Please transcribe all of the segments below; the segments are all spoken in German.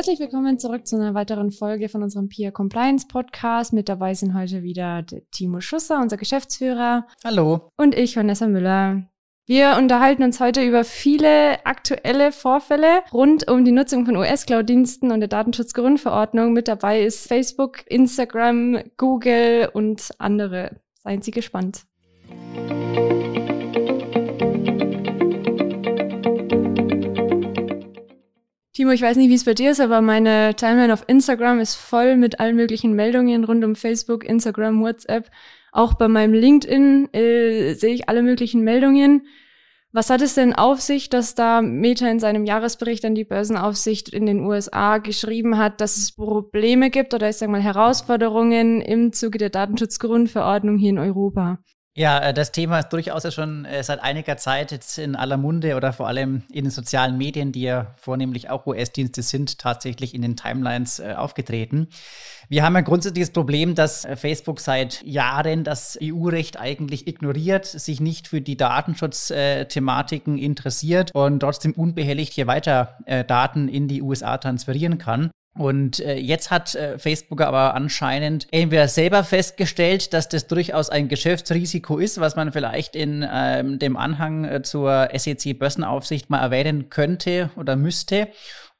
Herzlich willkommen zurück zu einer weiteren Folge von unserem Peer Compliance Podcast. Mit dabei sind heute wieder Timo Schusser, unser Geschäftsführer. Hallo. Und ich, Vanessa Müller. Wir unterhalten uns heute über viele aktuelle Vorfälle rund um die Nutzung von US-Cloud-Diensten und der Datenschutzgrundverordnung. Mit dabei ist Facebook, Instagram, Google und andere. Seien Sie gespannt. Timo, ich weiß nicht, wie es bei dir ist, aber meine Timeline auf Instagram ist voll mit allen möglichen Meldungen rund um Facebook, Instagram, WhatsApp. Auch bei meinem LinkedIn äh, sehe ich alle möglichen Meldungen. Was hat es denn auf sich, dass da Meta in seinem Jahresbericht an die Börsenaufsicht in den USA geschrieben hat, dass es Probleme gibt oder ich sage mal Herausforderungen im Zuge der Datenschutzgrundverordnung hier in Europa? Ja, äh, das Thema ist durchaus ja schon äh, seit einiger Zeit jetzt in aller Munde oder vor allem in den sozialen Medien, die ja vornehmlich auch US-Dienste sind, tatsächlich in den Timelines äh, aufgetreten. Wir haben ein grundsätzliches Problem, dass Facebook seit Jahren das EU-Recht eigentlich ignoriert, sich nicht für die Datenschutzthematiken interessiert und trotzdem unbehelligt hier weiter Daten in die USA transferieren kann. Und äh, jetzt hat äh, Facebook aber anscheinend entweder selber festgestellt, dass das durchaus ein Geschäftsrisiko ist, was man vielleicht in ähm, dem Anhang äh, zur SEC-Börsenaufsicht mal erwähnen könnte oder müsste.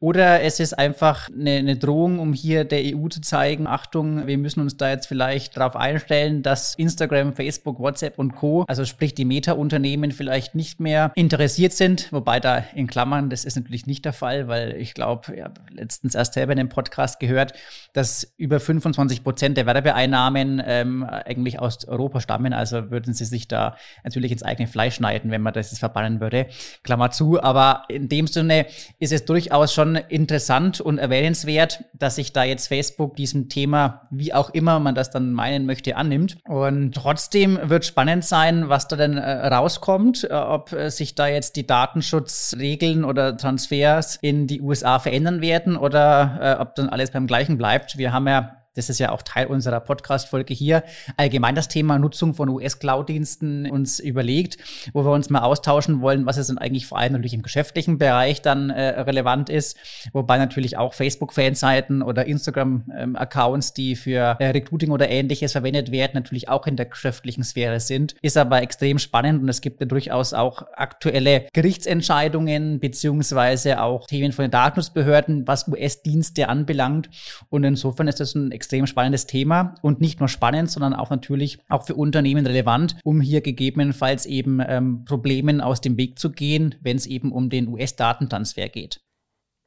Oder es ist einfach eine, eine, Drohung, um hier der EU zu zeigen, Achtung, wir müssen uns da jetzt vielleicht darauf einstellen, dass Instagram, Facebook, WhatsApp und Co., also sprich die Meta-Unternehmen vielleicht nicht mehr interessiert sind. Wobei da in Klammern, das ist natürlich nicht der Fall, weil ich glaube, ja, letztens erst selber in einem Podcast gehört, dass über 25 Prozent der Werbeeinnahmen ähm, eigentlich aus Europa stammen. Also würden sie sich da natürlich ins eigene Fleisch schneiden, wenn man das jetzt verbannen würde. Klammer zu. Aber in dem Sinne ist es durchaus schon interessant und erwähnenswert, dass sich da jetzt Facebook diesem Thema, wie auch immer man das dann meinen möchte, annimmt. Und trotzdem wird spannend sein, was da denn äh, rauskommt, äh, ob äh, sich da jetzt die Datenschutzregeln oder Transfers in die USA verändern werden oder äh, ob dann alles beim gleichen bleibt. Wir haben ja das ist ja auch Teil unserer Podcast-Folge hier, allgemein das Thema Nutzung von US-Cloud-Diensten uns überlegt, wo wir uns mal austauschen wollen, was es denn eigentlich vor allem natürlich im geschäftlichen Bereich dann äh, relevant ist, wobei natürlich auch Facebook-Fanseiten oder Instagram-Accounts, ähm, die für äh, Recruiting oder ähnliches verwendet werden, natürlich auch in der geschäftlichen Sphäre sind. Ist aber extrem spannend und es gibt ja durchaus auch aktuelle Gerichtsentscheidungen beziehungsweise auch Themen von den Datenschutzbehörden, was US-Dienste anbelangt. Und insofern ist das ein extrem spannendes Thema und nicht nur spannend, sondern auch natürlich auch für Unternehmen relevant, um hier gegebenenfalls eben ähm, Problemen aus dem Weg zu gehen, wenn es eben um den US-Datentransfer geht.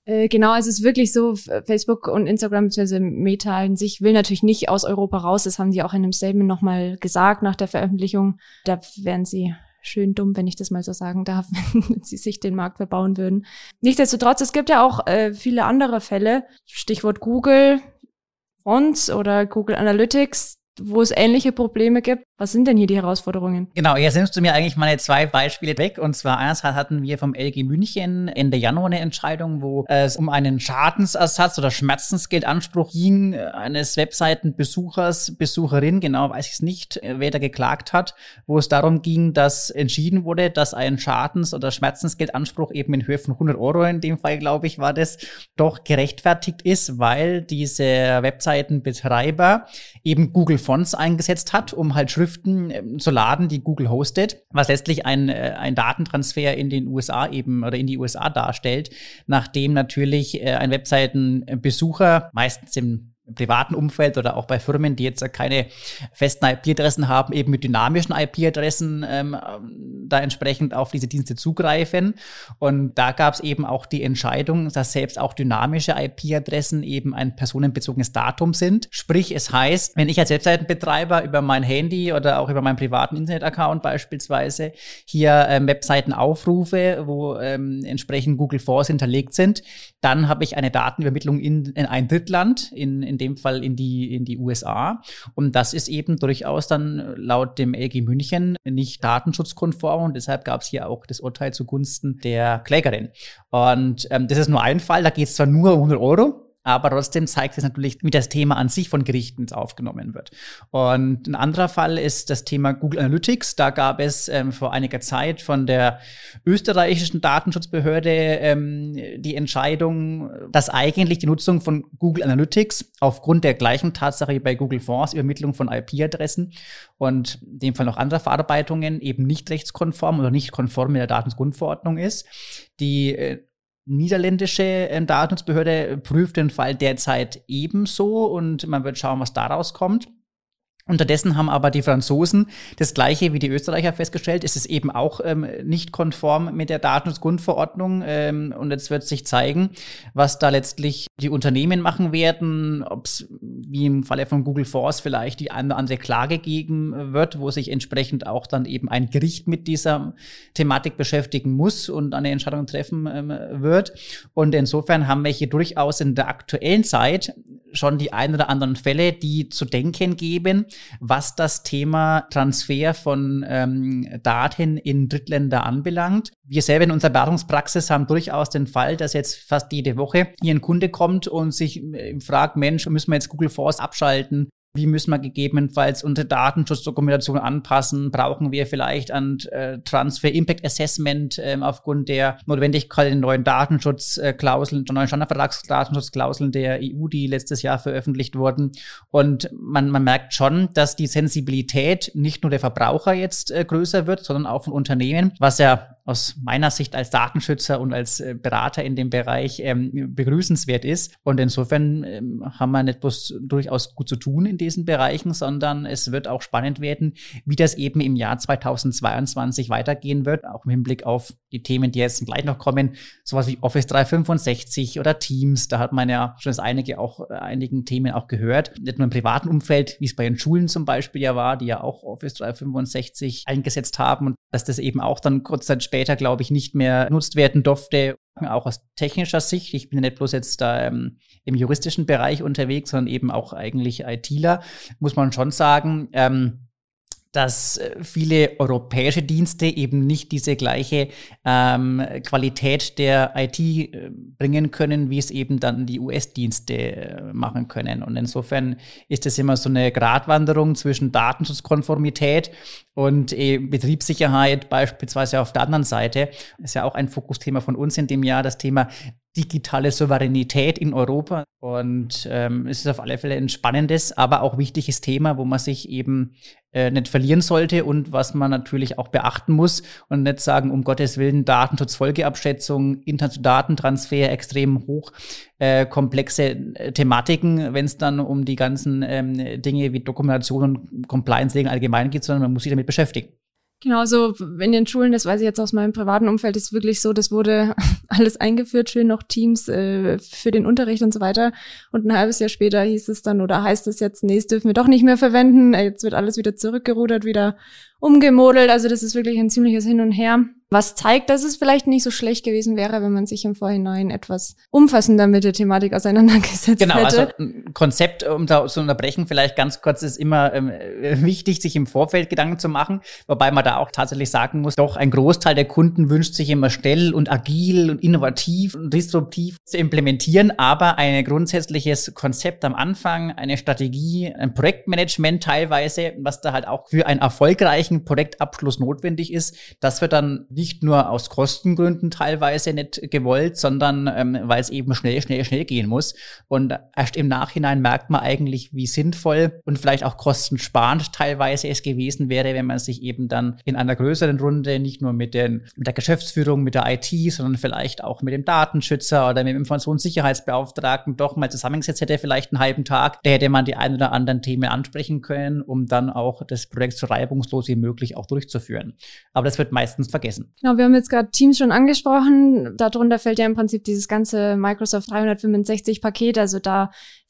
Äh, genau, es ist wirklich so, Facebook und Instagram bzw. Meta in sich will natürlich nicht aus Europa raus. Das haben die auch in einem Statement nochmal gesagt nach der Veröffentlichung. Da wären sie schön dumm, wenn ich das mal so sagen darf, wenn sie sich den Markt verbauen würden. Nichtsdestotrotz, es gibt ja auch äh, viele andere Fälle. Stichwort Google, Fonts oder Google Analytics, wo es ähnliche Probleme gibt. Was sind denn hier die Herausforderungen? Genau, jetzt nimmst du mir eigentlich meine zwei Beispiele weg. Und zwar einerseits hatten wir vom LG München Ende Januar eine Entscheidung, wo es um einen Schadensersatz oder Schmerzensgeldanspruch ging eines Webseitenbesuchers, Besucherin, genau weiß ich es nicht, wer da geklagt hat, wo es darum ging, dass entschieden wurde, dass ein Schadens- oder Schmerzensgeldanspruch eben in Höhe von 100 Euro, in dem Fall glaube ich, war das, doch gerechtfertigt ist, weil diese Webseitenbetreiber eben Google Fonts eingesetzt hat, um halt Schriften ähm, zu laden, die Google hostet, was letztlich ein, äh, ein Datentransfer in den USA eben oder in die USA darstellt, nachdem natürlich äh, ein Webseitenbesucher meistens im im privaten Umfeld oder auch bei Firmen, die jetzt keine festen IP-Adressen haben, eben mit dynamischen IP-Adressen ähm, da entsprechend auf diese Dienste zugreifen. Und da gab es eben auch die Entscheidung, dass selbst auch dynamische IP-Adressen eben ein personenbezogenes Datum sind. Sprich, es heißt, wenn ich als Webseitenbetreiber über mein Handy oder auch über meinen privaten Internet-Account beispielsweise hier ähm, Webseiten aufrufe, wo ähm, entsprechend Google Force hinterlegt sind, dann habe ich eine Datenübermittlung in, in ein Drittland, in, in dem Fall in die, in die USA. Und das ist eben durchaus dann laut dem LG München nicht datenschutzkonform und deshalb gab es hier auch das Urteil zugunsten der Klägerin. Und ähm, das ist nur ein Fall, da geht es zwar nur um 100 Euro, aber trotzdem zeigt es natürlich, wie das Thema an sich von Gerichten aufgenommen wird. Und ein anderer Fall ist das Thema Google Analytics. Da gab es ähm, vor einiger Zeit von der österreichischen Datenschutzbehörde ähm, die Entscheidung, dass eigentlich die Nutzung von Google Analytics aufgrund der gleichen Tatsache wie bei Google Fonds, Übermittlung von IP-Adressen und in dem Fall noch andere Verarbeitungen eben nicht rechtskonform oder nicht konform mit der Datenschutzgrundverordnung ist. Die äh, niederländische ähm, Datenschutzbehörde prüft den Fall derzeit ebenso und man wird schauen, was daraus kommt. Unterdessen haben aber die Franzosen das gleiche wie die Österreicher festgestellt. Es ist eben auch ähm, nicht konform mit der Datenschutzgrundverordnung. Ähm, und jetzt wird sich zeigen, was da letztlich die Unternehmen machen werden, ob es wie im Falle von Google Force vielleicht die eine oder andere Klage geben wird, wo sich entsprechend auch dann eben ein Gericht mit dieser Thematik beschäftigen muss und eine Entscheidung treffen ähm, wird. Und insofern haben wir hier durchaus in der aktuellen Zeit schon die ein oder anderen Fälle, die zu denken geben, was das Thema Transfer von ähm, Daten in Drittländer anbelangt. Wir selber in unserer Beratungspraxis haben durchaus den Fall, dass jetzt fast jede Woche hier ein Kunde kommt und sich äh, fragt, Mensch, müssen wir jetzt Google Force abschalten? Wie müssen wir gegebenenfalls unsere Datenschutzdokumentation anpassen? Brauchen wir vielleicht ein äh, Transfer Impact Assessment äh, aufgrund der Notwendigkeit der neuen Datenschutzklauseln, der neuen Standardvertragsdatenschutzklauseln der EU, die letztes Jahr veröffentlicht wurden? Und man, man merkt schon, dass die Sensibilität nicht nur der Verbraucher jetzt äh, größer wird, sondern auch von Unternehmen, was ja aus meiner Sicht als Datenschützer und als äh, Berater in dem Bereich ähm, begrüßenswert ist. Und insofern ähm, haben wir nicht bloß durchaus gut zu tun in diesen Bereichen, sondern es wird auch spannend werden, wie das eben im Jahr 2022 weitergehen wird, auch im Hinblick auf die Themen, die jetzt gleich noch kommen, sowas wie Office 365 oder Teams. Da hat man ja schon das einige auch äh, einigen Themen auch gehört. Nicht nur im privaten Umfeld, wie es bei den Schulen zum Beispiel ja war, die ja auch Office 365 eingesetzt haben und dass das eben auch dann kurz glaube ich, nicht mehr genutzt werden durfte, auch aus technischer Sicht. Ich bin nicht bloß jetzt da ähm, im juristischen Bereich unterwegs, sondern eben auch eigentlich ITler, muss man schon sagen. Ähm, dass äh, viele europäische Dienste eben nicht diese gleiche ähm, Qualität der IT äh, bringen können, wie es eben dann die US-Dienste äh, machen können. Und insofern ist es immer so eine Gratwanderung zwischen Datenschutzkonformität und äh, Betriebssicherheit beispielsweise auf der anderen Seite. Ist ja auch ein Fokusthema von uns in dem Jahr, das Thema digitale Souveränität in Europa. Und ähm, es ist auf alle Fälle ein spannendes, aber auch wichtiges Thema, wo man sich eben äh, nicht verlieren sollte und was man natürlich auch beachten muss und nicht sagen, um Gottes Willen, Datenschutzfolgeabschätzung, Internet-Datentransfer, extrem hoch äh, komplexe äh, Thematiken, wenn es dann um die ganzen ähm, Dinge wie Dokumentation und Compliance-Regeln allgemein geht, sondern man muss sich damit beschäftigen. Genau, so in den Schulen, das weiß ich jetzt aus meinem privaten Umfeld, ist wirklich so, das wurde alles eingeführt, schön noch Teams äh, für den Unterricht und so weiter. Und ein halbes Jahr später hieß es dann oder heißt es jetzt, nee, das dürfen wir doch nicht mehr verwenden. Jetzt wird alles wieder zurückgerudert, wieder umgemodelt. Also das ist wirklich ein ziemliches Hin und Her. Was zeigt, dass es vielleicht nicht so schlecht gewesen wäre, wenn man sich im Vorhinein etwas umfassender mit der Thematik auseinandergesetzt genau, hätte. Genau, also ein Konzept, um da zu unterbrechen, vielleicht ganz kurz, ist immer ähm, wichtig, sich im Vorfeld Gedanken zu machen, wobei man da auch tatsächlich sagen muss, doch ein Großteil der Kunden wünscht sich immer schnell und agil und innovativ und disruptiv zu implementieren, aber ein grundsätzliches Konzept am Anfang, eine Strategie, ein Projektmanagement teilweise, was da halt auch für einen erfolgreichen Projektabschluss notwendig ist, das wird dann nicht nur aus Kostengründen teilweise nicht gewollt, sondern ähm, weil es eben schnell, schnell, schnell gehen muss. Und erst im Nachhinein merkt man eigentlich, wie sinnvoll und vielleicht auch kostensparend teilweise es gewesen wäre, wenn man sich eben dann in einer größeren Runde nicht nur mit, den, mit der Geschäftsführung, mit der IT, sondern vielleicht auch mit dem Datenschützer oder mit dem Informationssicherheitsbeauftragten doch mal zusammengesetzt hätte, vielleicht einen halben Tag. Da hätte man die ein oder anderen Themen ansprechen können, um dann auch das Projekt so reibungslos wie möglich auch durchzuführen. Aber das wird meistens vergessen. Genau, wir haben jetzt gerade Teams schon angesprochen. Darunter fällt ja im Prinzip dieses ganze Microsoft 365 Paket. Also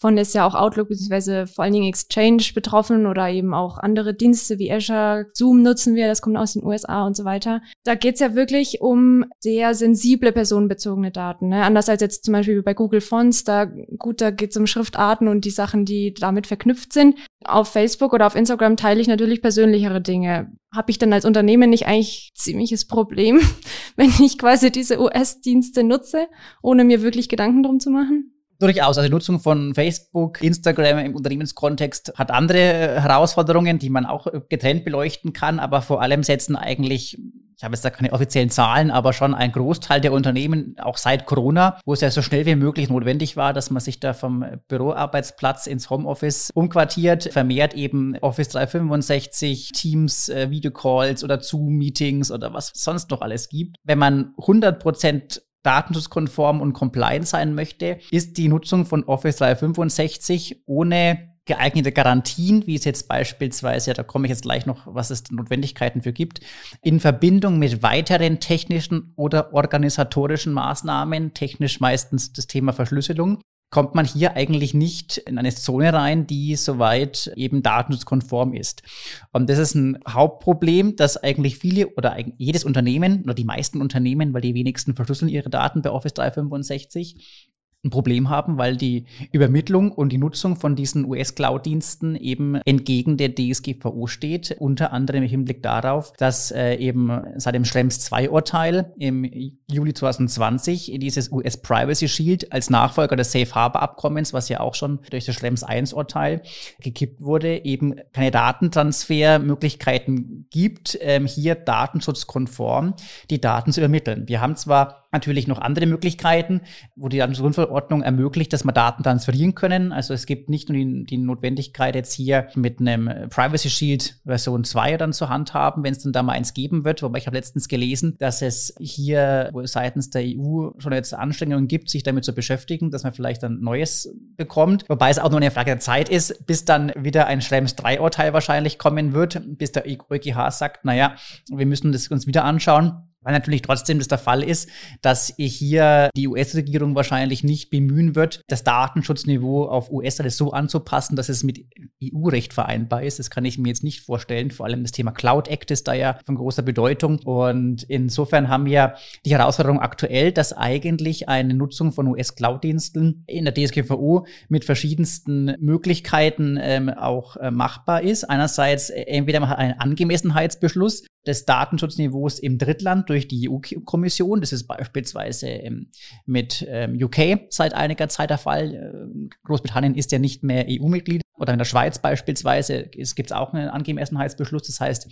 davon ist ja auch Outlook bzw. vor allen Dingen Exchange betroffen oder eben auch andere Dienste wie Azure, Zoom nutzen wir, das kommt aus den USA und so weiter. Da geht's ja wirklich um sehr sensible personenbezogene Daten. Ne? Anders als jetzt zum Beispiel bei Google Fonts, da gut, da geht's um Schriftarten und die Sachen, die damit verknüpft sind. Auf Facebook oder auf Instagram teile ich natürlich persönlichere Dinge. Habe ich dann als Unternehmen nicht eigentlich ziemliches? Problem, wenn ich quasi diese US-Dienste nutze, ohne mir wirklich Gedanken drum zu machen? Durchaus. Also die Nutzung von Facebook, Instagram im Unternehmenskontext hat andere Herausforderungen, die man auch getrennt beleuchten kann, aber vor allem setzen eigentlich ich habe jetzt da keine offiziellen Zahlen, aber schon ein Großteil der Unternehmen, auch seit Corona, wo es ja so schnell wie möglich notwendig war, dass man sich da vom Büroarbeitsplatz ins Homeoffice umquartiert, vermehrt eben Office 365, Teams, äh, Videocalls oder Zoom-Meetings oder was sonst noch alles gibt. Wenn man 100 Prozent datenschutzkonform und compliant sein möchte, ist die Nutzung von Office 365 ohne geeignete Garantien, wie es jetzt beispielsweise, da komme ich jetzt gleich noch, was es Notwendigkeiten für gibt, in Verbindung mit weiteren technischen oder organisatorischen Maßnahmen, technisch meistens das Thema Verschlüsselung, kommt man hier eigentlich nicht in eine Zone rein, die soweit eben datenschutzkonform ist. Und das ist ein Hauptproblem, dass eigentlich viele oder jedes Unternehmen oder die meisten Unternehmen, weil die wenigsten verschlüsseln ihre Daten bei Office 365, ein Problem haben, weil die Übermittlung und die Nutzung von diesen US-Cloud-Diensten eben entgegen der DSGVO steht, unter anderem im Hinblick darauf, dass äh, eben seit dem Schrems II-Urteil im Juli 2020 dieses US Privacy Shield als Nachfolger des Safe Harbor Abkommens, was ja auch schon durch das Schrems I-Urteil gekippt wurde, eben keine Datentransfermöglichkeiten gibt, ähm, hier datenschutzkonform die Daten zu übermitteln. Wir haben zwar natürlich noch andere Möglichkeiten, wo die Datenschutzgrundverordnung ermöglicht, dass man Daten transferieren können. Also es gibt nicht nur die, die Notwendigkeit, jetzt hier mit einem Privacy Shield Version 2 dann zur Hand haben, wenn es dann da mal eins geben wird. Wobei ich habe letztens gelesen, dass es hier seitens der EU schon jetzt Anstrengungen gibt, sich damit zu beschäftigen, dass man vielleicht ein neues bekommt. Wobei es auch nur eine Frage der Zeit ist, bis dann wieder ein Schrems 3-Urteil wahrscheinlich kommen wird, bis der EuGH sagt, naja, wir müssen das uns wieder anschauen. Weil natürlich trotzdem das der Fall ist, dass hier die US-Regierung wahrscheinlich nicht bemühen wird, das Datenschutzniveau auf US-Seite so anzupassen, dass es mit EU-Recht vereinbar ist. Das kann ich mir jetzt nicht vorstellen. Vor allem das Thema Cloud Act ist da ja von großer Bedeutung. Und insofern haben wir die Herausforderung aktuell, dass eigentlich eine Nutzung von US-Cloud-Diensten in der DSGVO mit verschiedensten Möglichkeiten ähm, auch äh, machbar ist. Einerseits äh, entweder man hat einen Angemessenheitsbeschluss, des Datenschutzniveaus im Drittland durch die EU-Kommission. Das ist beispielsweise ähm, mit ähm, UK seit einiger Zeit der Fall. Äh, Großbritannien ist ja nicht mehr EU-Mitglied oder in der Schweiz beispielsweise gibt es auch einen Angemessenheitsbeschluss. Das heißt,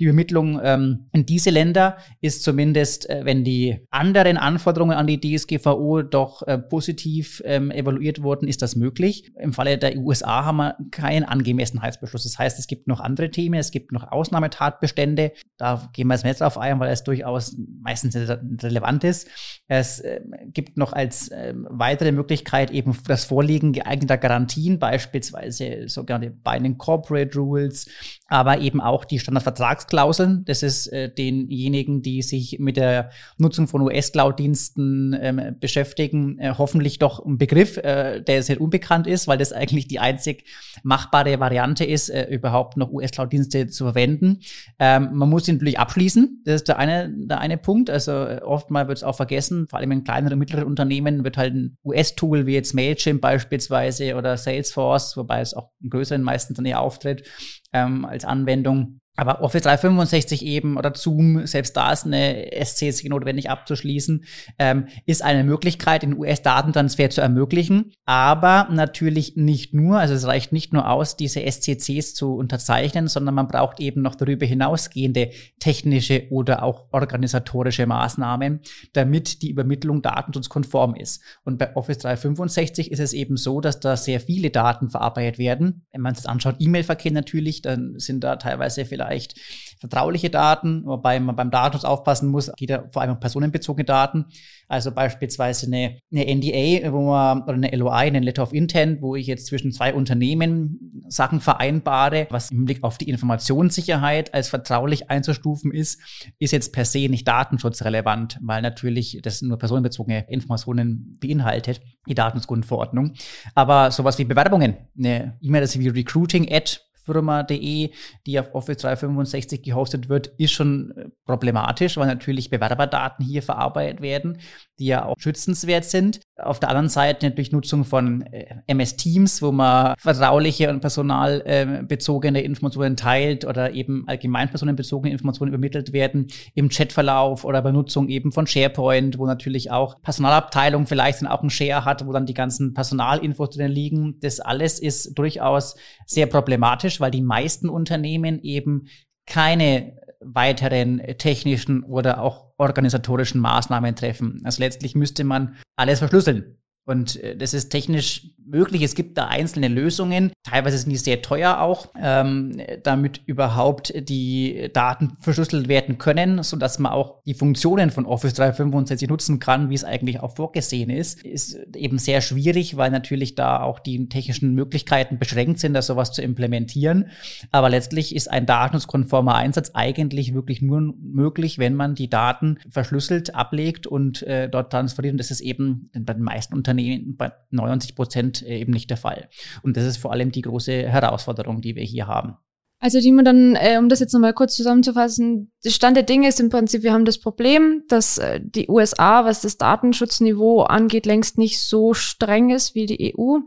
die Übermittlung ähm, in diese Länder ist zumindest, äh, wenn die anderen Anforderungen an die DSGVO doch äh, positiv ähm, evaluiert wurden, ist das möglich. Im Falle der USA haben wir keinen Angemessenheitsbeschluss. Das heißt, es gibt noch andere Themen, es gibt noch Ausnahmetatbestände. Da gehen wir jetzt nicht drauf ein, weil es durchaus meistens relevant ist. Es äh, gibt noch als äh, weitere Möglichkeit eben das Vorliegen geeigneter Garantien, beispielsweise sogenannte Binding Corporate Rules, aber eben auch die Standardvertragsklauseln. Das ist äh, denjenigen, die sich mit der Nutzung von US-Cloud-Diensten ähm, beschäftigen, äh, hoffentlich doch ein Begriff, äh, der sehr unbekannt ist, weil das eigentlich die einzig machbare Variante ist, überhaupt noch US-Cloud-Dienste zu verwenden. Ähm, man muss sie natürlich abschließen. Das ist der eine, der eine Punkt. Also äh, oftmal wird es auch vergessen, vor allem in kleineren und mittleren Unternehmen wird halt ein US-Tool wie jetzt Mailchimp beispielsweise oder Salesforce, wobei es auch in größeren meistens dann eher auftritt, ähm, als Anwendung aber Office 365 eben oder Zoom, selbst da ist eine SCC notwendig abzuschließen, ähm, ist eine Möglichkeit, den US-Datentransfer zu ermöglichen. Aber natürlich nicht nur, also es reicht nicht nur aus, diese SCCs zu unterzeichnen, sondern man braucht eben noch darüber hinausgehende technische oder auch organisatorische Maßnahmen, damit die Übermittlung datenschutzkonform ist. Und bei Office 365 ist es eben so, dass da sehr viele Daten verarbeitet werden. Wenn man es anschaut, E-Mail-Verkehr natürlich, dann sind da teilweise vielleicht vielleicht vertrauliche Daten, wobei man beim Datenschutz aufpassen muss, geht ja vor allem um personenbezogene Daten. Also beispielsweise eine, eine NDA, wo man, oder eine LOI, eine Letter of Intent, wo ich jetzt zwischen zwei Unternehmen Sachen vereinbare, was im Blick auf die Informationssicherheit als vertraulich einzustufen ist, ist jetzt per se nicht datenschutzrelevant, weil natürlich das nur personenbezogene Informationen beinhaltet, die Datenschutzgrundverordnung. Aber sowas wie Bewerbungen, eine E-Mail, das wie Recruiting-Ad Firma.de, die auf Office 365 gehostet wird, ist schon äh, problematisch, weil natürlich Bewerberdaten hier verarbeitet werden, die ja auch schützenswert sind. Auf der anderen Seite natürlich Nutzung von äh, MS Teams, wo man vertrauliche und personalbezogene Informationen teilt oder eben allgemein personenbezogene Informationen übermittelt werden im Chatverlauf oder bei Nutzung eben von SharePoint, wo natürlich auch Personalabteilung vielleicht dann auch einen Share hat, wo dann die ganzen Personalinfos drin liegen. Das alles ist durchaus sehr problematisch, weil die meisten Unternehmen eben keine weiteren technischen oder auch organisatorischen Maßnahmen treffen. Also letztlich müsste man alles verschlüsseln. Und äh, das ist technisch möglich. Es gibt da einzelne Lösungen. Teilweise sind die sehr teuer auch, ähm, damit überhaupt die Daten verschlüsselt werden können, so dass man auch die Funktionen von Office 365 nutzen kann, wie es eigentlich auch vorgesehen ist. Ist eben sehr schwierig, weil natürlich da auch die technischen Möglichkeiten beschränkt sind, das sowas zu implementieren. Aber letztlich ist ein datenschutzkonformer Einsatz eigentlich wirklich nur möglich, wenn man die Daten verschlüsselt ablegt und äh, dort transferiert. Und das ist eben bei den meisten Unternehmen bei 99 Prozent äh, eben nicht der Fall. Und das ist vor allem die große Herausforderung, die wir hier haben. Also Timo, dann, äh, um das jetzt nochmal kurz zusammenzufassen, der Stand der Dinge ist im Prinzip, wir haben das Problem, dass äh, die USA, was das Datenschutzniveau angeht, längst nicht so streng ist wie die EU.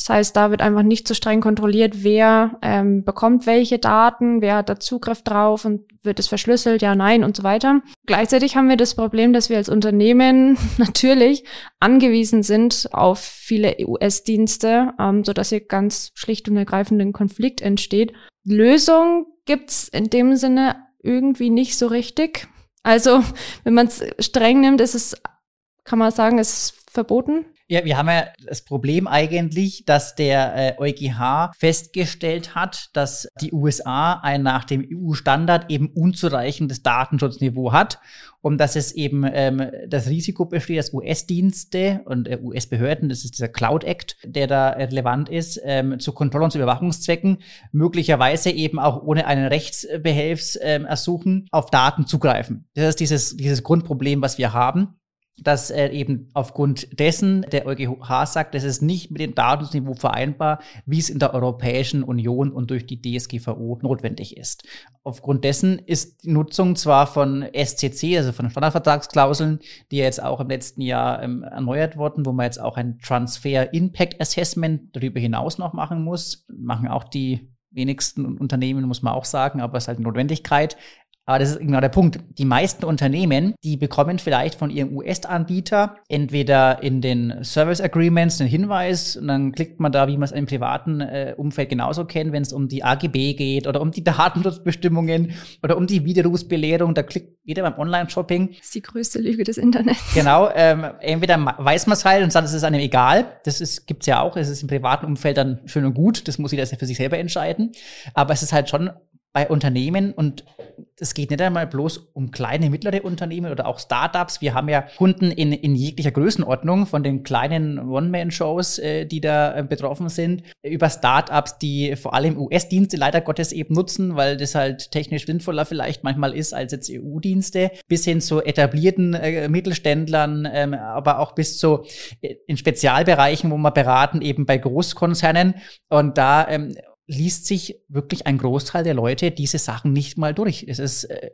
Das heißt, da wird einfach nicht so streng kontrolliert, wer ähm, bekommt welche Daten, wer hat da Zugriff drauf und wird es verschlüsselt, ja, nein und so weiter. Gleichzeitig haben wir das Problem, dass wir als Unternehmen natürlich angewiesen sind auf viele US-Dienste, ähm, so dass hier ganz schlicht und ergreifend ein Konflikt entsteht. Lösung gibt's in dem Sinne irgendwie nicht so richtig. Also, wenn man es streng nimmt, ist es, kann man sagen, es ist verboten. Ja, wir haben ja das Problem eigentlich, dass der äh, EuGH festgestellt hat, dass die USA ein nach dem EU-Standard eben unzureichendes Datenschutzniveau hat und dass es eben ähm, das Risiko besteht, dass US-Dienste und äh, US-Behörden, das ist dieser Cloud Act, der da relevant ist, ähm, zu Kontroll- und zu Überwachungszwecken möglicherweise eben auch ohne einen Rechtsbehelfsersuchen ähm, auf Daten zugreifen. Das ist dieses, dieses Grundproblem, was wir haben dass er eben aufgrund dessen der EuGH sagt, das ist nicht mit dem Datensniveau vereinbar, wie es in der Europäischen Union und durch die DSGVO notwendig ist. Aufgrund dessen ist die Nutzung zwar von SCC, also von Standardvertragsklauseln, die ja jetzt auch im letzten Jahr ähm, erneuert wurden, wo man jetzt auch ein Transfer Impact Assessment darüber hinaus noch machen muss, machen auch die wenigsten Unternehmen, muss man auch sagen, aber es ist halt eine Notwendigkeit. Aber das ist genau der Punkt. Die meisten Unternehmen, die bekommen vielleicht von ihrem US-Anbieter entweder in den Service Agreements einen Hinweis und dann klickt man da, wie man es im privaten äh, Umfeld genauso kennt, wenn es um die AGB geht oder um die Datenschutzbestimmungen oder um die Widerrufsbelehrung. Da klickt jeder beim Online-Shopping. Das ist die größte Lüge des Internets. Genau. Ähm, entweder weiß man es halt und sagt, es ist einem egal. Das ist, gibt's ja auch. Es ist im privaten Umfeld dann schön und gut. Das muss jeder für sich selber entscheiden. Aber es ist halt schon bei Unternehmen und es geht nicht einmal bloß um kleine, mittlere Unternehmen oder auch Startups. Wir haben ja Kunden in, in jeglicher Größenordnung, von den kleinen One-Man-Shows, äh, die da äh, betroffen sind, über Startups, die vor allem US-Dienste leider Gottes eben nutzen, weil das halt technisch sinnvoller vielleicht manchmal ist als jetzt EU-Dienste, bis hin zu etablierten äh, Mittelständlern, ähm, aber auch bis zu in Spezialbereichen, wo wir beraten, eben bei Großkonzernen. Und da ähm, liest sich wirklich ein Großteil der Leute diese Sachen nicht mal durch. Es ist äh,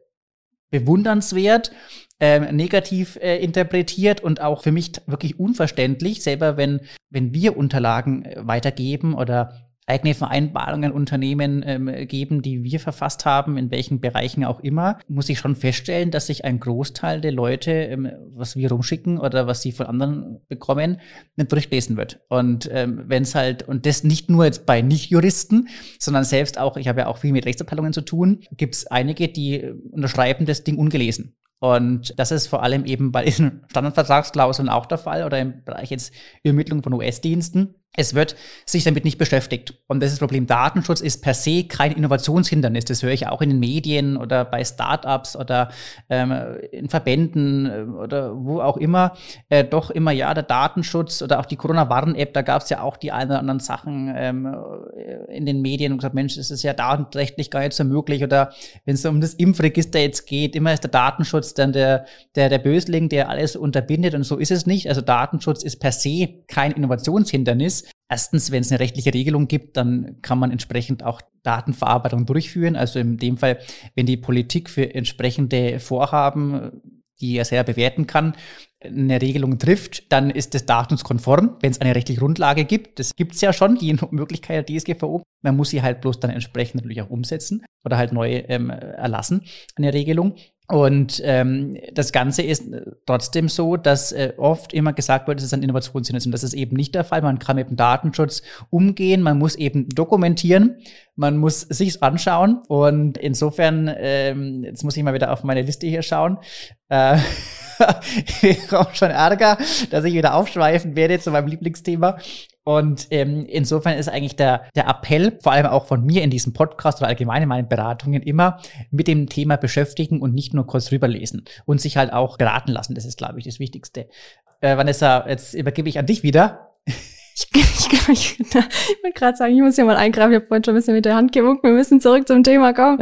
bewundernswert, äh, negativ äh, interpretiert und auch für mich wirklich unverständlich, selber wenn, wenn wir Unterlagen äh, weitergeben oder eigene Vereinbarungen Unternehmen ähm, geben, die wir verfasst haben, in welchen Bereichen auch immer, muss ich schon feststellen, dass sich ein Großteil der Leute, ähm, was wir rumschicken oder was sie von anderen bekommen, nicht durchlesen wird. Und ähm, wenn es halt, und das nicht nur jetzt bei Nicht-Juristen, sondern selbst auch, ich habe ja auch viel mit Rechtsabteilungen zu tun, gibt es einige, die unterschreiben das Ding ungelesen. Und das ist vor allem eben bei diesen Standardvertragsklauseln auch der Fall oder im Bereich jetzt Übermittlung von US-Diensten es wird sich damit nicht beschäftigt. Und das, ist das Problem Datenschutz ist per se kein Innovationshindernis. Das höre ich auch in den Medien oder bei Startups oder ähm, in Verbänden äh, oder wo auch immer. Äh, doch immer ja, der Datenschutz oder auch die Corona-Warn-App, da gab es ja auch die ein oder anderen Sachen ähm, in den Medien und gesagt, Mensch, das ist ja datenrechtlich gar nicht so möglich. Oder wenn es um das Impfregister jetzt geht, immer ist der Datenschutz dann der, der, der Bösling, der alles unterbindet. Und so ist es nicht. Also Datenschutz ist per se kein Innovationshindernis. Erstens, wenn es eine rechtliche Regelung gibt, dann kann man entsprechend auch Datenverarbeitung durchführen. Also in dem Fall, wenn die Politik für entsprechende Vorhaben, die er sehr bewerten kann, eine Regelung trifft, dann ist das datenskonform, wenn es eine rechtliche Grundlage gibt. Das gibt es ja schon, die Möglichkeit der DSGVO. Man muss sie halt bloß dann entsprechend natürlich auch umsetzen oder halt neu ähm, erlassen, eine Regelung. Und ähm, das Ganze ist trotzdem so, dass äh, oft immer gesagt wird, dass es ein Innovationssinn ist. Und das ist eben nicht der Fall. Man kann mit dem Datenschutz umgehen, man muss eben dokumentieren, man muss sich's anschauen. Und insofern, ähm, jetzt muss ich mal wieder auf meine Liste hier schauen. Äh, ich komme schon Ärger, dass ich wieder aufschweifen werde zu meinem Lieblingsthema. Und ähm, insofern ist eigentlich der, der Appell, vor allem auch von mir in diesem Podcast oder allgemein in meinen Beratungen, immer mit dem Thema beschäftigen und nicht nur kurz rüberlesen und sich halt auch beraten lassen. Das ist, glaube ich, das Wichtigste. Äh, Vanessa, jetzt übergebe ich an dich wieder. Ich, ich, ich, ich, ich wollte gerade sagen, ich muss hier mal eingreifen. Ich habe vorhin schon ein bisschen mit der Hand gewunken. Wir müssen zurück zum Thema kommen.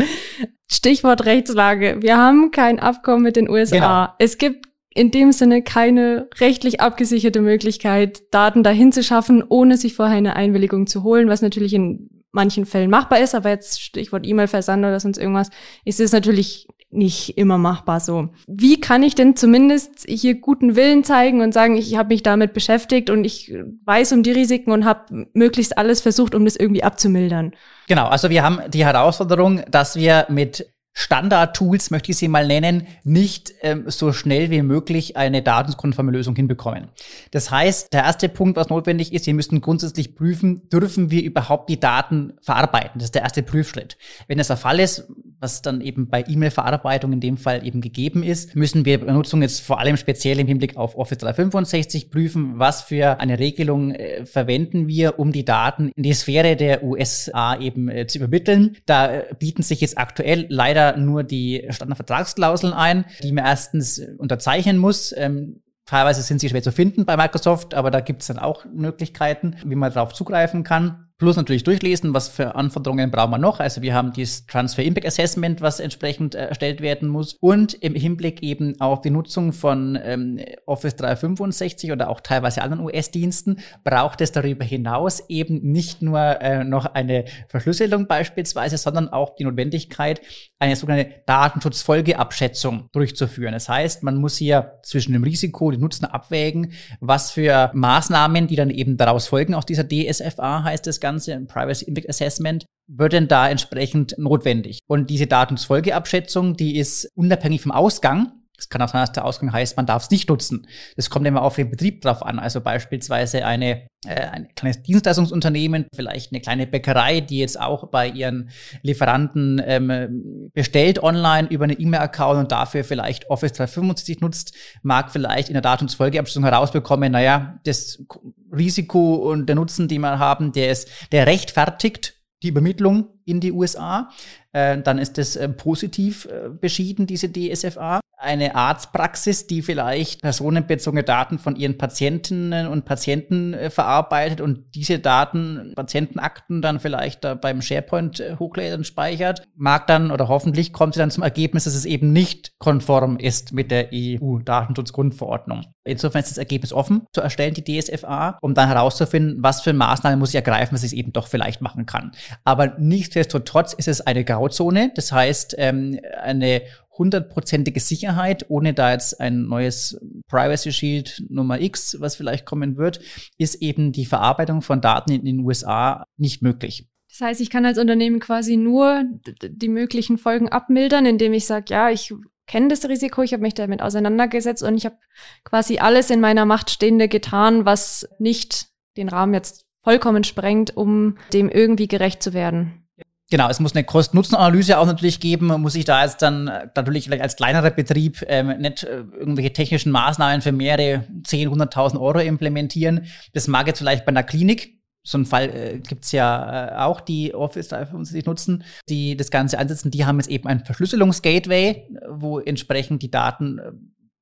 Stichwort Rechtslage. Wir haben kein Abkommen mit den USA. Genau. Es gibt in dem Sinne keine rechtlich abgesicherte Möglichkeit, Daten dahin zu schaffen, ohne sich vorher eine Einwilligung zu holen, was natürlich in manchen Fällen machbar ist, aber jetzt Stichwort E-Mail-Versand oder sonst irgendwas, ist es natürlich nicht immer machbar so. Wie kann ich denn zumindest hier guten Willen zeigen und sagen, ich habe mich damit beschäftigt und ich weiß um die Risiken und habe möglichst alles versucht, um das irgendwie abzumildern? Genau, also wir haben die Herausforderung, dass wir mit Standard-Tools, möchte ich sie mal nennen, nicht ähm, so schnell wie möglich eine datenskonforme Lösung hinbekommen. Das heißt, der erste Punkt, was notwendig ist, wir müssen grundsätzlich prüfen, dürfen wir überhaupt die Daten verarbeiten? Das ist der erste Prüfschritt. Wenn das der Fall ist, was dann eben bei E-Mail-Verarbeitung in dem Fall eben gegeben ist, müssen wir Benutzung jetzt vor allem speziell im Hinblick auf Office 365 prüfen, was für eine Regelung äh, verwenden wir, um die Daten in die Sphäre der USA eben äh, zu übermitteln. Da äh, bieten sich jetzt aktuell leider nur die Standardvertragsklauseln ein, die man erstens unterzeichnen muss. Ähm, teilweise sind sie schwer zu finden bei Microsoft, aber da gibt es dann auch Möglichkeiten, wie man darauf zugreifen kann. Plus natürlich durchlesen, was für Anforderungen brauchen wir noch. Also wir haben dieses Transfer Impact Assessment, was entsprechend äh, erstellt werden muss. Und im Hinblick eben auf die Nutzung von ähm, Office 365 oder auch teilweise anderen US-Diensten braucht es darüber hinaus eben nicht nur äh, noch eine Verschlüsselung beispielsweise, sondern auch die Notwendigkeit, eine sogenannte Datenschutzfolgeabschätzung durchzuführen. Das heißt, man muss hier zwischen dem Risiko dem Nutzen abwägen, was für Maßnahmen, die dann eben daraus folgen aus dieser DSFA, heißt es Ganze, ein Privacy Impact Assessment, wird denn da entsprechend notwendig. Und diese Datensfolgeabschätzung, die ist unabhängig vom Ausgang es kann auch sein, dass der Ausgang heißt, man darf es nicht nutzen. Das kommt immer auf den Betrieb drauf an. Also beispielsweise eine, äh, ein kleines Dienstleistungsunternehmen, vielleicht eine kleine Bäckerei, die jetzt auch bei ihren Lieferanten ähm, bestellt online über einen E-Mail-Account und dafür vielleicht Office 365 nutzt, mag vielleicht in der Datumsfolgeabschließung herausbekommen, naja, das Risiko und der Nutzen, die wir haben, der ist, der rechtfertigt die Übermittlung in die USA. Äh, dann ist das äh, positiv äh, beschieden, diese DSFA eine Arztpraxis, die vielleicht personenbezogene Daten von ihren Patientinnen und Patienten äh, verarbeitet und diese Daten, Patientenakten dann vielleicht da beim SharePoint äh, hochlädt und speichert, mag dann oder hoffentlich kommt sie dann zum Ergebnis, dass es eben nicht konform ist mit der EU-Datenschutzgrundverordnung. Insofern ist das Ergebnis offen zu erstellen, die DSFA, um dann herauszufinden, was für Maßnahmen muss ich ergreifen, dass ich es eben doch vielleicht machen kann. Aber nichtsdestotrotz ist es eine Grauzone. Das heißt, ähm, eine hundertprozentige Sicherheit, ohne da jetzt ein neues Privacy Shield Nummer X, was vielleicht kommen wird, ist eben die Verarbeitung von Daten in den USA nicht möglich. Das heißt, ich kann als Unternehmen quasi nur die möglichen Folgen abmildern, indem ich sage, ja, ich kenne das Risiko, ich habe mich damit auseinandergesetzt und ich habe quasi alles in meiner Macht Stehende getan, was nicht den Rahmen jetzt vollkommen sprengt, um dem irgendwie gerecht zu werden. Genau, es muss eine Kosten-Nutzen-Analyse auch natürlich geben. Muss sich da jetzt dann äh, natürlich als kleinerer Betrieb ähm, nicht äh, irgendwelche technischen Maßnahmen für mehrere 10, 100.000 Euro implementieren. Das mag jetzt vielleicht bei einer Klinik. So einen Fall äh, gibt's ja äh, auch, die Office 365 nutzen, die das Ganze einsetzen. Die haben jetzt eben ein Verschlüsselungsgateway, wo entsprechend die Daten äh,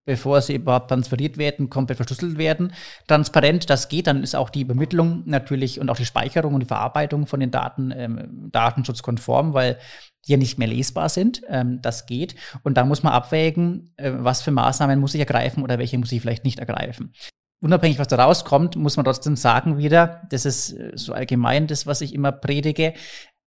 bevor sie überhaupt transferiert werden, komplett verschlüsselt werden. Transparent, das geht, dann ist auch die Übermittlung natürlich und auch die Speicherung und die Verarbeitung von den Daten ähm, datenschutzkonform, weil die ja nicht mehr lesbar sind. Ähm, das geht. Und da muss man abwägen, äh, was für Maßnahmen muss ich ergreifen oder welche muss ich vielleicht nicht ergreifen. unabhängig, was da rauskommt, muss man trotzdem sagen wieder, das ist äh, so allgemein das, was ich immer predige,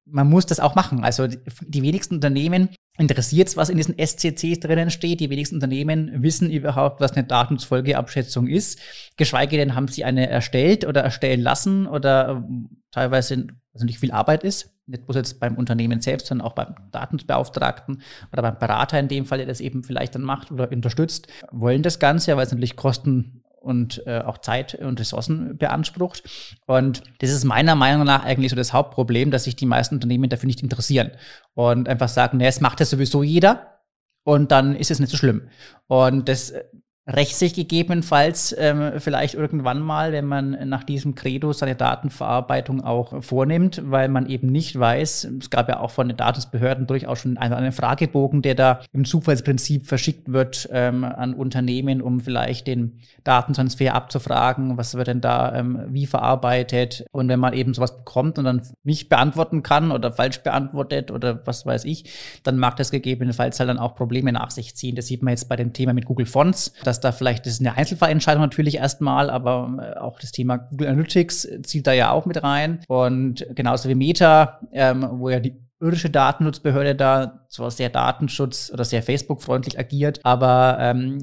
man muss das auch machen. Also die, wenigsten Unternehmen interessiert es, was in diesen SCCs drinnen steht. Die wenigsten Unternehmen wissen überhaupt, was eine Datensfolgeabschätzung ist. Geschweige denn haben sie eine erstellt oder erstellen lassen oder äh, teilweise also nicht viel Arbeit ist. Nicht bloß jetzt beim Unternehmen selbst, sondern auch beim Datensbeauftragten oder beim Berater in dem Fall, der das eben vielleicht dann macht oder unterstützt, wollen das Ganze, weil es natürlich Kosten und äh, auch Zeit und Ressourcen beansprucht. Und das ist meiner Meinung nach eigentlich so das Hauptproblem, dass sich die meisten Unternehmen dafür nicht interessieren und einfach sagen, ne, es macht ja sowieso jeder und dann ist es nicht so schlimm. Und das rächt sich gegebenenfalls ähm, vielleicht irgendwann mal, wenn man nach diesem Credo seine Datenverarbeitung auch vornimmt, weil man eben nicht weiß, es gab ja auch von den Datensbehörden durchaus schon einen, einen Fragebogen, der da im Zufallsprinzip verschickt wird ähm, an Unternehmen, um vielleicht den Datentransfer abzufragen, was wird denn da ähm, wie verarbeitet und wenn man eben sowas bekommt und dann nicht beantworten kann oder falsch beantwortet oder was weiß ich, dann mag das gegebenenfalls halt dann auch Probleme nach sich ziehen. Das sieht man jetzt bei dem Thema mit Google Fonts, dass da vielleicht, das ist eine Einzelfallentscheidung natürlich erstmal, aber äh, auch das Thema Google Analytics zieht da ja auch mit rein. Und genauso wie Meta, ähm, wo ja die irische Datenschutzbehörde da zwar sehr Datenschutz oder sehr Facebook-freundlich agiert, aber ähm,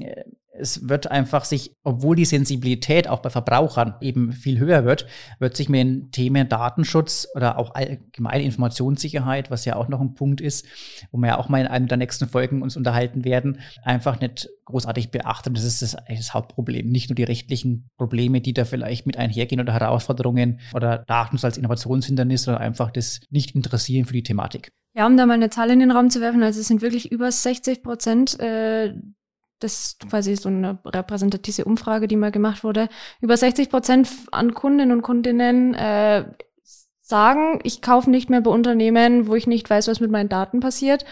es wird einfach sich, obwohl die Sensibilität auch bei Verbrauchern eben viel höher wird, wird sich mit den Themen Datenschutz oder auch allgemeine Informationssicherheit, was ja auch noch ein Punkt ist, wo wir ja auch mal in einer der nächsten Folgen uns unterhalten werden, einfach nicht großartig beachtet. Das ist das, das Hauptproblem. Nicht nur die rechtlichen Probleme, die da vielleicht mit einhergehen oder Herausforderungen oder Datenschutz als Innovationshindernis, sondern einfach das Nicht-Interessieren für die Thematik. Ja, um da mal eine Zahl in den Raum zu werfen, also es sind wirklich über 60 Prozent äh, das ist quasi so eine repräsentative Umfrage, die mal gemacht wurde. Über 60 Prozent an Kundinnen und Kundinnen äh, sagen, ich kaufe nicht mehr bei Unternehmen, wo ich nicht weiß, was mit meinen Daten passiert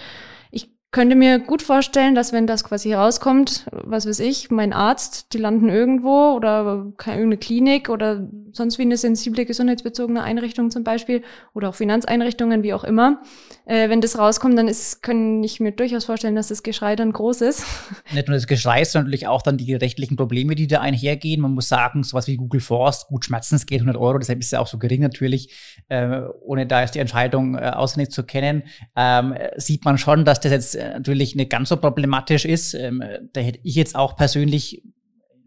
könnte mir gut vorstellen, dass wenn das quasi rauskommt, was weiß ich, mein Arzt, die landen irgendwo oder irgendeine Klinik oder sonst wie eine sensible gesundheitsbezogene Einrichtung zum Beispiel oder auch Finanzeinrichtungen, wie auch immer. Äh, wenn das rauskommt, dann ist, kann ich mir durchaus vorstellen, dass das Geschrei dann groß ist. Nicht nur das Geschrei, sondern natürlich auch dann die rechtlichen Probleme, die da einhergehen. Man muss sagen, sowas wie Google Force, gut, Schmerzensgeld 100 Euro, deshalb ist es auch so gering natürlich, äh, ohne da jetzt die Entscheidung äh, auswendig zu kennen, ähm, sieht man schon, dass das jetzt natürlich nicht ganz so problematisch ist. Ähm, da hätte ich jetzt auch persönlich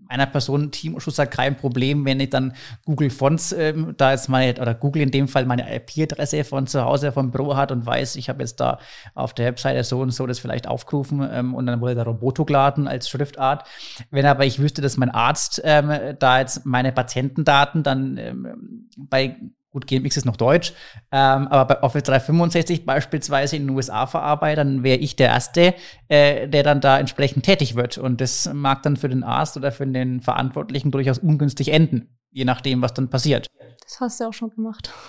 meiner Person Teamschutz hat kein Problem, wenn ich dann Google Fonts ähm, da jetzt meine, oder Google in dem Fall meine IP-Adresse von zu Hause vom Büro hat und weiß, ich habe jetzt da auf der Webseite so und so das vielleicht aufgerufen ähm, und dann wurde der Roboto geladen als Schriftart. Wenn aber ich wüsste, dass mein Arzt ähm, da jetzt meine Patientendaten dann ähm, bei Gut, GMX ist noch Deutsch, ähm, aber bei Office 365 beispielsweise in den USA verarbeitet, dann wäre ich der Erste, äh, der dann da entsprechend tätig wird. Und das mag dann für den Arzt oder für den Verantwortlichen durchaus ungünstig enden je nachdem, was dann passiert. Das hast du auch schon gemacht.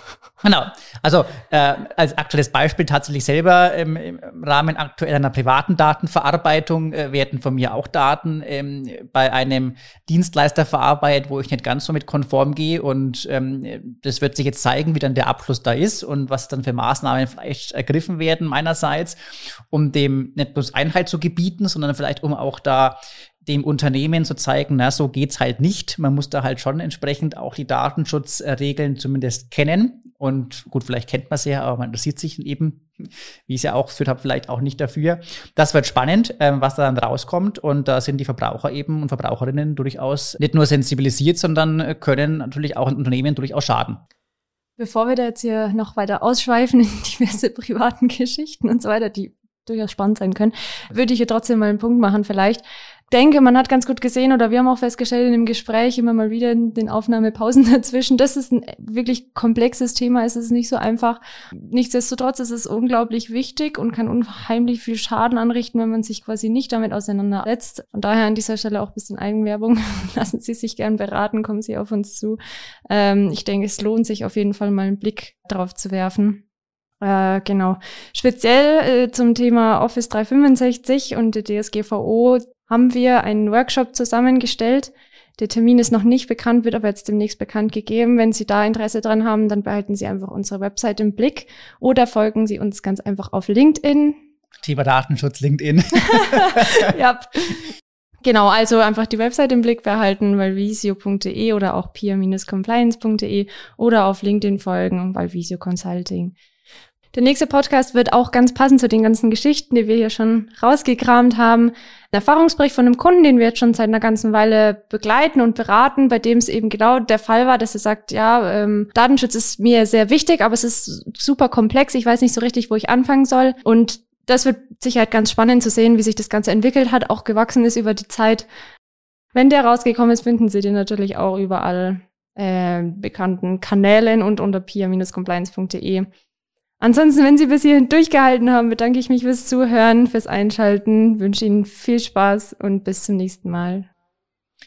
Genau. Also äh, als aktuelles Beispiel tatsächlich selber ähm, im Rahmen aktuell einer privaten Datenverarbeitung äh, werden von mir auch Daten ähm, bei einem Dienstleister verarbeitet, wo ich nicht ganz so mit konform gehe. Und ähm, das wird sich jetzt zeigen, wie dann der Abschluss da ist und was dann für Maßnahmen vielleicht ergriffen werden meinerseits, um dem nicht bloß Einheit zu gebieten, sondern vielleicht um auch da dem Unternehmen zu zeigen, na, so geht's halt nicht. Man muss da halt schon entsprechend auch die Datenschutzregeln zumindest kennen. Und gut, vielleicht kennt man sie ja, aber man interessiert sich eben, wie ich es ja auch geführt habe, vielleicht auch nicht dafür. Das wird spannend, ähm, was da dann rauskommt. Und da sind die Verbraucher eben und Verbraucherinnen durchaus nicht nur sensibilisiert, sondern können natürlich auch Unternehmen durchaus schaden. Bevor wir da jetzt hier noch weiter ausschweifen in diverse privaten Geschichten und so weiter, die durchaus spannend sein können, würde ich hier trotzdem mal einen Punkt machen vielleicht denke, man hat ganz gut gesehen oder wir haben auch festgestellt in dem Gespräch immer mal wieder in den Aufnahmepausen dazwischen, das ist ein wirklich komplexes Thema, es ist nicht so einfach. Nichtsdestotrotz ist es unglaublich wichtig und kann unheimlich viel Schaden anrichten, wenn man sich quasi nicht damit auseinandersetzt. Von daher an dieser Stelle auch ein bisschen Eigenwerbung. Lassen Sie sich gern beraten, kommen Sie auf uns zu. Ähm, ich denke, es lohnt sich auf jeden Fall mal einen Blick drauf zu werfen. Äh, genau. Speziell äh, zum Thema Office 365 und der DSGVO haben wir einen Workshop zusammengestellt. Der Termin ist noch nicht bekannt, wird aber jetzt demnächst bekannt gegeben. Wenn Sie da Interesse dran haben, dann behalten Sie einfach unsere Website im Blick oder folgen Sie uns ganz einfach auf LinkedIn. Thema Datenschutz, LinkedIn. ja. Genau, also einfach die Website im Blick behalten, valvisio.de oder auch peer-compliance.de oder auf LinkedIn folgen, Valvisio Consulting. Der nächste Podcast wird auch ganz passend zu den ganzen Geschichten, die wir hier schon rausgekramt haben. Ein Erfahrungsbericht von einem Kunden, den wir jetzt schon seit einer ganzen Weile begleiten und beraten, bei dem es eben genau der Fall war, dass er sagt, ja, ähm, Datenschutz ist mir sehr wichtig, aber es ist super komplex, ich weiß nicht so richtig, wo ich anfangen soll. Und das wird sicher halt ganz spannend zu sehen, wie sich das Ganze entwickelt hat, auch gewachsen ist über die Zeit. Wenn der rausgekommen ist, finden Sie den natürlich auch überall äh, bekannten Kanälen und unter pia-compliance.de. Ansonsten, wenn Sie bis hierhin durchgehalten haben, bedanke ich mich fürs Zuhören, fürs Einschalten, wünsche Ihnen viel Spaß und bis zum nächsten Mal.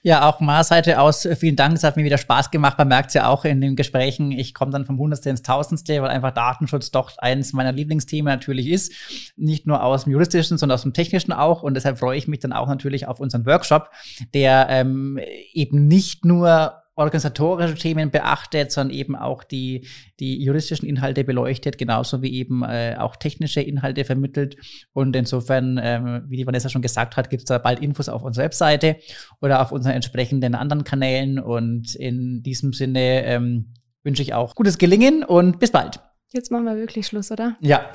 Ja, auch meiner Seite aus äh, vielen Dank. Es hat mir wieder Spaß gemacht. Man merkt es ja auch in den Gesprächen. Ich komme dann vom Hundertste ins Tausendste, weil einfach Datenschutz doch eines meiner Lieblingsthemen natürlich ist. Nicht nur aus dem juristischen, sondern aus dem technischen auch. Und deshalb freue ich mich dann auch natürlich auf unseren Workshop, der ähm, eben nicht nur organisatorische Themen beachtet, sondern eben auch die, die juristischen Inhalte beleuchtet, genauso wie eben äh, auch technische Inhalte vermittelt. Und insofern, ähm, wie die Vanessa schon gesagt hat, gibt es da bald Infos auf unserer Webseite oder auf unseren entsprechenden anderen Kanälen. Und in diesem Sinne ähm, wünsche ich auch gutes Gelingen und bis bald. Jetzt machen wir wirklich Schluss, oder? Ja.